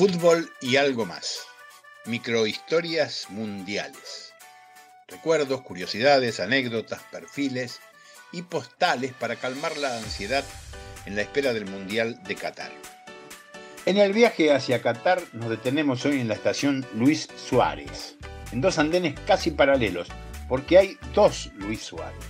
Fútbol y algo más. Microhistorias mundiales. Recuerdos, curiosidades, anécdotas, perfiles y postales para calmar la ansiedad en la espera del Mundial de Qatar. En el viaje hacia Qatar nos detenemos hoy en la estación Luis Suárez, en dos andenes casi paralelos, porque hay dos Luis Suárez.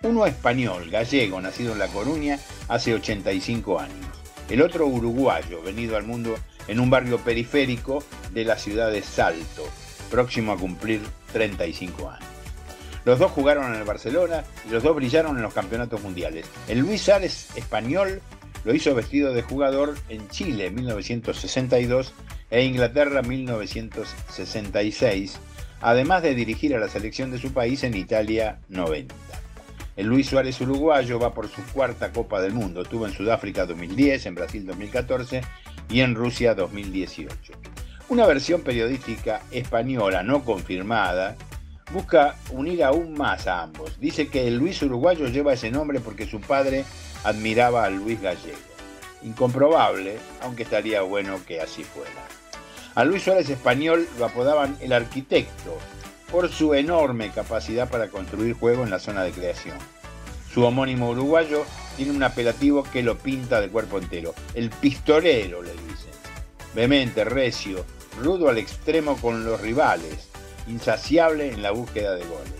Uno español, gallego, nacido en La Coruña hace 85 años. El otro uruguayo, venido al mundo en un barrio periférico de la ciudad de Salto, próximo a cumplir 35 años. Los dos jugaron en el Barcelona y los dos brillaron en los campeonatos mundiales. El Luis Suárez español lo hizo vestido de jugador en Chile en 1962 e Inglaterra 1966, además de dirigir a la selección de su país en Italia 90. El Luis Suárez uruguayo va por su cuarta Copa del Mundo. Tuvo en Sudáfrica 2010, en Brasil 2014 y en Rusia 2018. Una versión periodística española no confirmada busca unir aún más a ambos. Dice que el Luis uruguayo lleva ese nombre porque su padre admiraba al Luis gallego. Incomprobable, aunque estaría bueno que así fuera. A Luis Suárez español lo apodaban el arquitecto por su enorme capacidad para construir juego en la zona de creación. Su homónimo uruguayo tiene un apelativo que lo pinta de cuerpo entero, el pistolero le dicen. Vehemente, recio, rudo al extremo con los rivales, insaciable en la búsqueda de goles.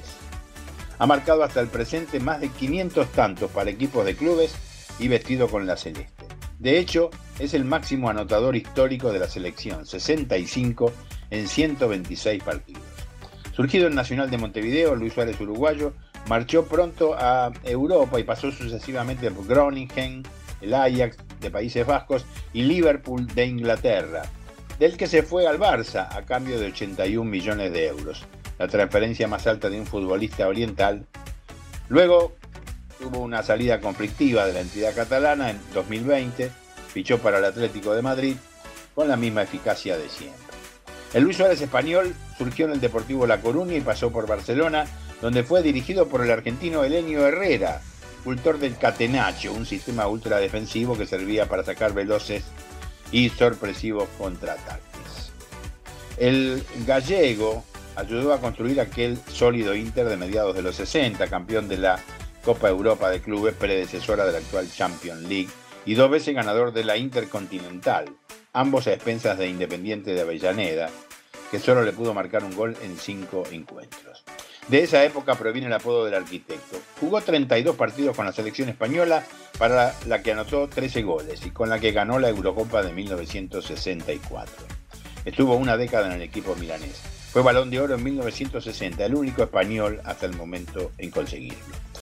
Ha marcado hasta el presente más de 500 tantos para equipos de clubes y vestido con la celeste. De hecho, es el máximo anotador histórico de la selección, 65 en 126 partidos. Surgido en Nacional de Montevideo, Luis Suárez uruguayo marchó pronto a Europa y pasó sucesivamente por Groningen, el Ajax de Países Vascos y Liverpool de Inglaterra, del que se fue al Barça a cambio de 81 millones de euros, la transferencia más alta de un futbolista oriental. Luego tuvo una salida conflictiva de la entidad catalana en 2020, fichó para el Atlético de Madrid con la misma eficacia de siempre. El Luis Suárez español surgió en el Deportivo La Coruña y pasó por Barcelona, donde fue dirigido por el argentino Elenio Herrera, cultor del catenacho, un sistema ultradefensivo que servía para sacar veloces y sorpresivos contraataques. El gallego ayudó a construir aquel sólido Inter de mediados de los 60, campeón de la Copa Europa de Clubes, predecesora de la actual Champions League, y dos veces ganador de la Intercontinental, ambos a expensas de Independiente de Avellaneda, que solo le pudo marcar un gol en cinco encuentros. De esa época proviene el apodo del arquitecto. Jugó 32 partidos con la selección española, para la que anotó 13 goles y con la que ganó la Eurocopa de 1964. Estuvo una década en el equipo milanés. Fue balón de oro en 1960, el único español hasta el momento en conseguirlo.